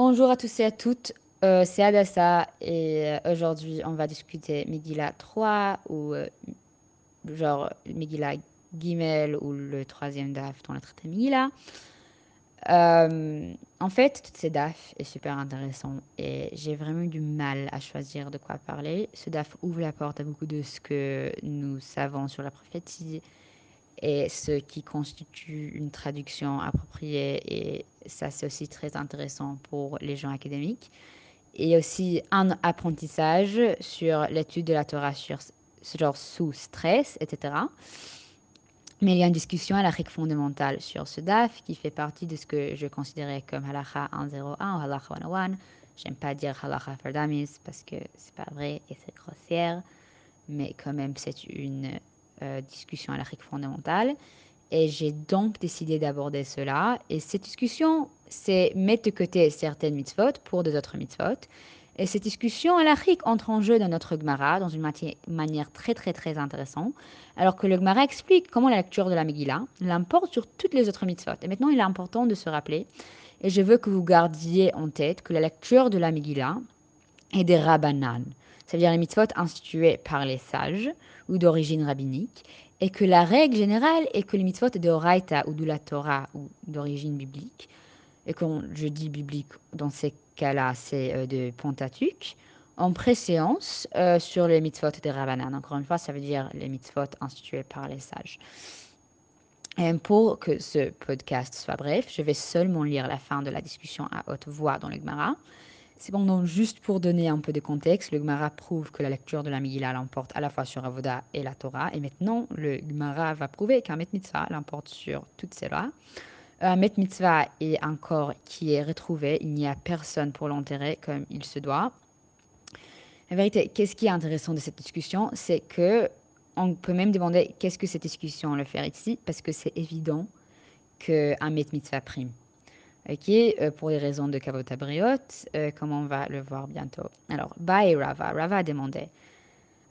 Bonjour à tous et à toutes, euh, c'est Adassa et euh, aujourd'hui on va discuter Megillah 3 ou euh, genre Megillah Gimel ou le troisième DAF dans le traité Megillah. en fait, toutes ces DAF est super intéressant et j'ai vraiment eu du mal à choisir de quoi parler. Ce DAF ouvre la porte à beaucoup de ce que nous savons sur la prophétie et ce qui constitue une traduction appropriée. Et ça, c'est aussi très intéressant pour les gens académiques. Et aussi un apprentissage sur l'étude de la Torah sur ce genre sous stress, etc. Mais il y a une discussion à la règle fondamentale sur ce DAF qui fait partie de ce que je considérais comme halacha 101 ou halacha 101. J'aime pas dire halacha for parce que c'est pas vrai et c'est grossière, mais quand même c'est une euh, discussion à la règle fondamentale. Et j'ai donc décidé d'aborder cela. Et cette discussion, c'est mettre de côté certaines mitzvot pour des autres mitzvot. Et cette discussion à la règle entre en jeu dans notre Gemara dans une manière très très très intéressante. Alors que le Gemara explique comment la lecture de la Megillah l'importe sur toutes les autres mitzvot. Et maintenant, il est important de se rappeler, et je veux que vous gardiez en tête que la lecture de la Megillah est des rabbanan c'est-à-dire les mitzvot institués par les sages ou d'origine rabbinique, et que la règle générale est que les mitzvot de Horaïta ou de la Torah ou d'origine biblique, et quand je dis biblique, dans ces cas-là, c'est euh, de Pentateuch, en préséance euh, sur les mitzvot de Rabbanan. Encore une fois, ça veut dire les mitzvot institués par les sages. Et pour que ce podcast soit bref, je vais seulement lire la fin de la discussion à haute voix dans le Gemara. Cependant, juste pour donner un peu de contexte, le Gemara prouve que la lecture de la Megillah l'emporte à la fois sur Avoda et la Torah. Et maintenant, le Gemara va prouver qu'un Met Mitzvah l'emporte sur toutes lois. Un Met Mitzvah est un corps qui est retrouvé. Il n'y a personne pour l'enterrer comme il se doit. En vérité, qu'est-ce qui est intéressant de cette discussion C'est que on peut même demander qu'est-ce que cette discussion le fait ici, parce que c'est évident qu'un Met Mitzvah prime. Ok, euh, pour les raisons de Kavotabriot, euh, comme on va le voir bientôt. Alors, Bae Rava, Rava a demandé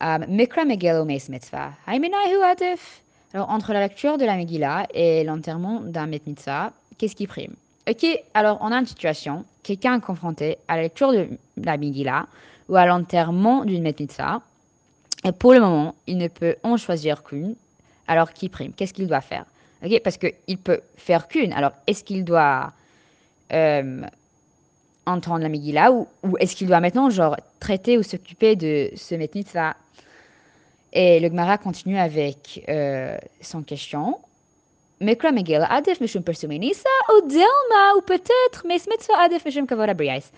um, Mikra Megillah Mes Mitzvah, Adif Alors, entre la lecture de la Megillah et l'enterrement d'un Met qu'est-ce qui prime? Ok, alors on a une situation, quelqu'un est confronté à la lecture de la Megillah ou à l'enterrement d'une Met et pour le moment, il ne peut en choisir qu'une, alors qui prime? Qu'est-ce qu'il doit faire? Ok, parce qu'il peut faire qu'une, alors est-ce qu'il doit euh, entendre la Megillah ou, ou est-ce qu'il doit maintenant genre traiter ou s'occuper de ce Met Et le Gemara continue avec euh, son question. Mekra Megillah adef mishum persumenisa ou delma ou peut-être mais mitzvah adef mishum kavod abrias.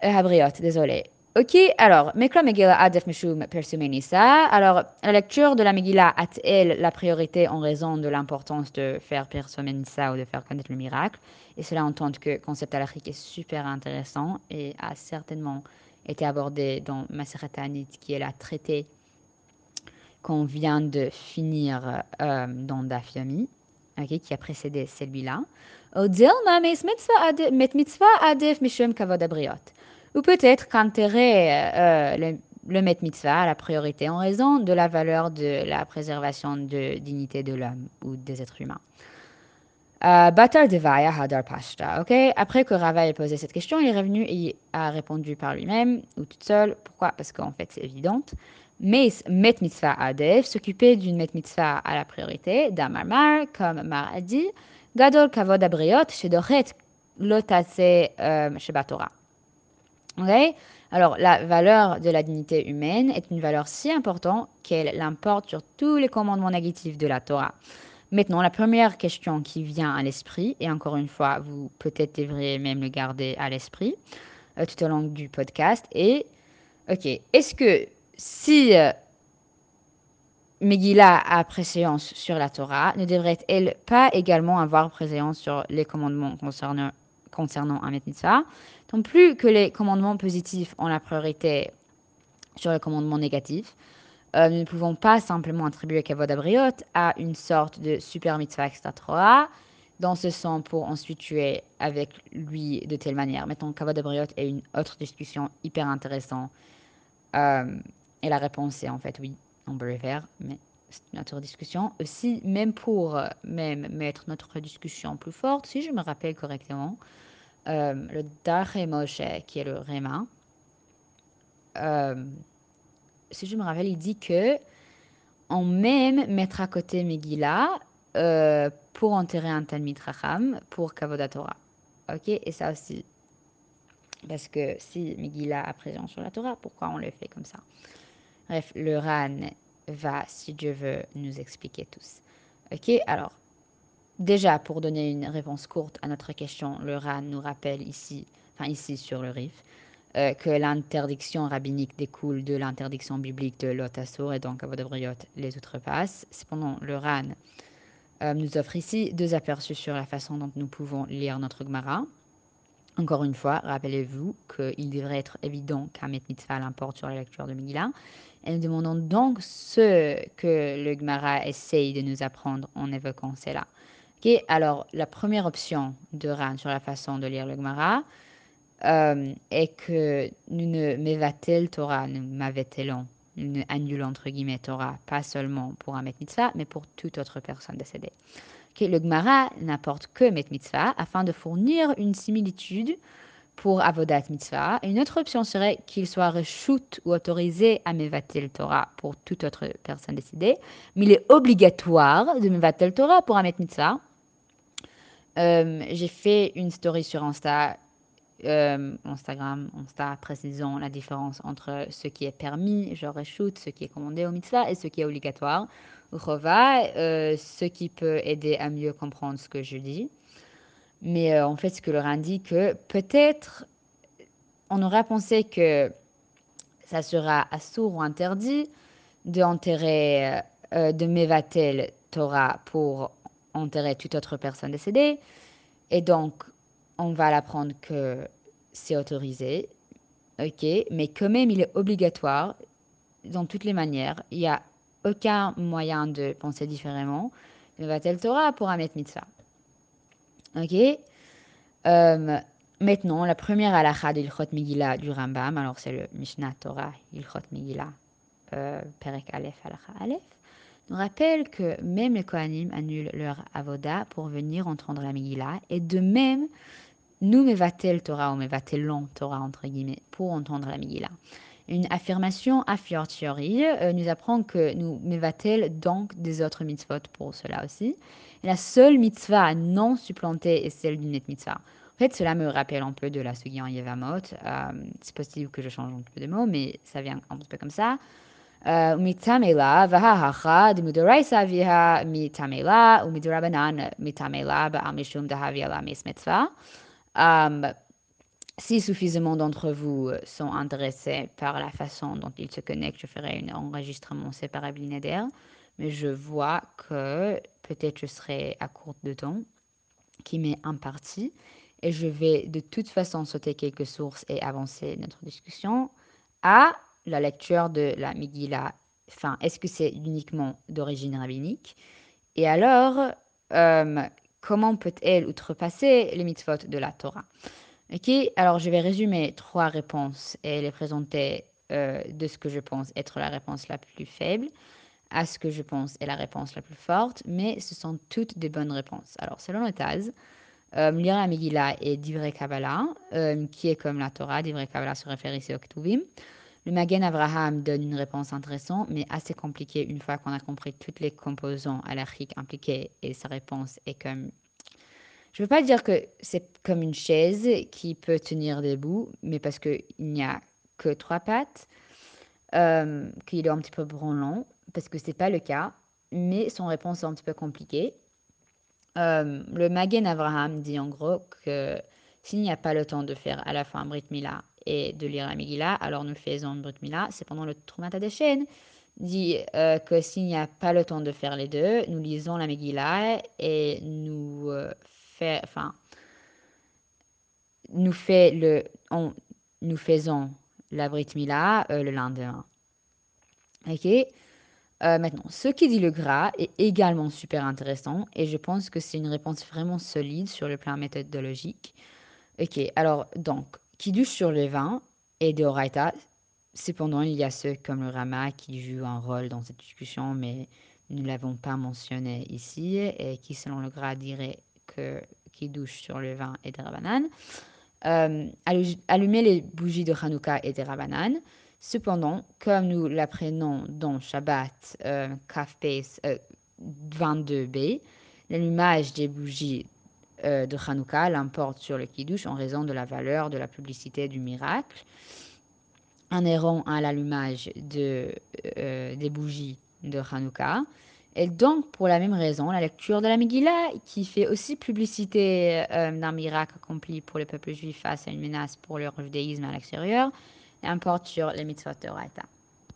Abriot, désolé. Ok, alors, Mekra Megillah Adef Mishum Persumenisa. Alors, la lecture de la Megillah a-t-elle la priorité en raison de l'importance de faire Persumenisa ou de faire connaître le miracle? Et cela entend que le concept alachique est super intéressant et a certainement été abordé dans Maseret qui est la traité qu'on vient de finir euh, dans Daf Yomi, qui a précédé celui-là. Odilma Met Mitzvah Adef Mishum Kavod Abriot. Ou peut-être qu'enterrer euh, le, le Met Mitzvah à la priorité en raison de la valeur de la préservation de dignité de l'homme ou des êtres humains. Euh, Batar Devaya Hadar Pashta. Après que Rava ait posé cette question, il est revenu et a répondu par lui-même ou toute seule. Pourquoi? Parce qu'en fait, c'est évident. Mais Met Mitzvah Adef, s'occuper d'une Met Mitzvah à la priorité, comme Mar a dit, Gadol Kavod Abriot, Shedochet Lotase euh, Shebatora. Alors, la valeur de la dignité humaine est une valeur si importante qu'elle l'importe sur tous les commandements négatifs de la Torah. Maintenant, la première question qui vient à l'esprit, et encore une fois, vous peut-être devriez même le garder à l'esprit euh, tout au long du podcast, est, ok, est-ce que si euh, Megillah a préséance sur la Torah, ne devrait-elle pas également avoir préséance sur les commandements concernant, concernant donc plus que les commandements positifs ont la priorité sur les commandements négatifs, euh, nous ne pouvons pas simplement attribuer Kavod Abriot à une sorte de super mitzvah extra Torah, dans ce sens pour ensuite tuer avec lui de telle manière. Mettons, Kavod Abriot est une autre discussion hyper intéressante. Euh, et la réponse est en fait oui, on peut le faire, mais c'est une autre discussion. Aussi, même pour euh, même mettre notre discussion plus forte, si je me rappelle correctement, euh, le Daré Moshe, qui est le Réma, euh, si je me rappelle, il dit que on même mettre à côté Megillah euh, pour enterrer un Talmid Racham pour Kavoda Torah. Ok Et ça aussi, parce que si Megillah a présent sur la Torah, pourquoi on le fait comme ça? Bref, le Ran va, si Dieu veut, nous expliquer tous. Ok Alors, déjà, pour donner une réponse courte à notre question, le Ran nous rappelle ici, enfin ici sur le Rif, euh, que l'interdiction rabbinique découle de l'interdiction biblique de l'Otassour et donc Avodabriot les outrepasses. Cependant, le RAN euh, nous offre ici deux aperçus sur la façon dont nous pouvons lire notre Gemara. Encore une fois, rappelez-vous qu'il devrait être évident qu'un mitzvah l'importe sur la lecture de Megillah. Et nous demandons donc ce que le Gemara essaye de nous apprendre en évoquant cela. Alors, la première option de RAN sur la façon de lire le Gemara, euh, et que nous ne mevatel Torah, nous m'avetelons, nous ne annulons entre guillemets Torah, pas seulement pour un met mitzvah, mais pour toute autre personne décédée. Le Gemara n'apporte que met mitzvah afin de fournir une similitude pour avodat mitzvah. Une autre option serait qu'il soit reshoot ou autorisé à mevatel Torah pour toute autre personne décédée, mais il est obligatoire de mevatel Torah pour un met mitzvah. Euh, j'ai fait une story sur Insta euh, Instagram, Insta, précisant la différence entre ce qui est permis, genre shoot, ce qui est commandé au mitzvah, et ce qui est obligatoire. Rova, euh, ce qui peut aider à mieux comprendre ce que je dis. Mais euh, en fait, ce que leur indique, que peut-être on aurait pensé que ça sera assourd ou interdit d'enterrer, de Mevatel Torah pour enterrer toute autre personne décédée. Et donc, on va l'apprendre que c'est autorisé, ok, mais quand même il est obligatoire dans toutes les manières. Il n'y a aucun moyen de penser différemment. Le Vatel Torah pour mettre Mitzvah? Ok? Euh, Maintenant, la première halakha de l'Ilchot Megillah du Rambam, alors c'est le Mishnah Torah, Ilchot Megillah, euh, Perek Aleph, halakha Aleph, nous rappelle que même les Kohanim annulent leur avoda pour venir entendre la Megillah, et de même, nous mevatel Torah ou mevatellon Torah entre guillemets pour entendre la Megillah. Une affirmation a fortiori euh, nous apprend que nous mevatel donc des autres mitzvot pour cela aussi. La seule mitzvah non supplantée est celle d'une mitzvah. En fait, cela me rappelle un peu de la Sugi en Yevamot. Euh, c'est possible que je change un peu de mots, mais ça vient un peu comme ça. Mitzvah. Um, si suffisamment d'entre vous euh, sont intéressés par la façon dont ils se connectent, je ferai un enregistrement séparé linéaire. Mais je vois que peut-être je serai à court de temps, qui m'est imparti. Et je vais de toute façon sauter quelques sources et avancer notre discussion à la lecture de la Megillah. Enfin, est-ce que c'est uniquement d'origine rabbinique? Et alors, euh, comment peut-elle outrepasser les mitzvot de la Torah? Ok, alors je vais résumer trois réponses et les présenter euh, de ce que je pense être la réponse la plus faible à ce que je pense est la réponse la plus forte, mais ce sont toutes des bonnes réponses. Alors, selon le Taz, euh, lire la Megillah est d'Ivrei Kabbalah, qui est comme la Torah. D'Ivrei Kabbalah se réfère ici au Ktuvim. Le Magen Abraham donne une réponse intéressante, mais assez compliquée une fois qu'on a compris tous les composants alariques impliqués et sa réponse est comme... Je ne veux pas dire que c'est comme une chaise qui peut tenir debout, mais parce qu'il n'y a que trois pattes, euh, qu'il est un petit peu branlant, parce que ce n'est pas le cas, mais son réponse est un petit peu compliquée. Euh, le Magen Abraham dit en gros que s'il n'y a pas le temps de faire à la fois un Brit Mila et de lire la Megillah, alors nous faisons le Brit Mila. Cependant, le Trumata des chaînes dit euh, que s'il n'y a pas le temps de faire les deux, nous lisons la Megillah et nous euh, enfin, nous faisons la Brit Mila euh, le lendemain. Ok? maintenant, ce qui dit le gras est également super intéressant et je pense que c'est une réponse vraiment solide sur le plan méthodologique. Ok, alors donc, qui douche sur le vin et de Oraita. Cependant, il y a ceux comme le Rama qui jouent un rôle dans cette discussion, mais nous ne l'avons pas mentionné ici, et qui, selon le grade, dirait que qui douche sur le vin et de Rabanan. euh, allumer les bougies de Hanouka et des Rabanan. Cependant, comme nous l'apprenons dans Shabbat euh, Kafpes 22b, l'allumage des bougies euh, de Hanouka l'importe sur le Kiddush en raison de la valeur de la publicité du miracle. Un errant à l'allumage de, euh, des bougies de Hanouka. Et donc, pour la même raison, la lecture de la Megillah, qui fait aussi publicité euh, d'un miracle accompli pour le peuple juif face à une menace pour leur judaïsme à l'extérieur, importe sur les mitzvot de.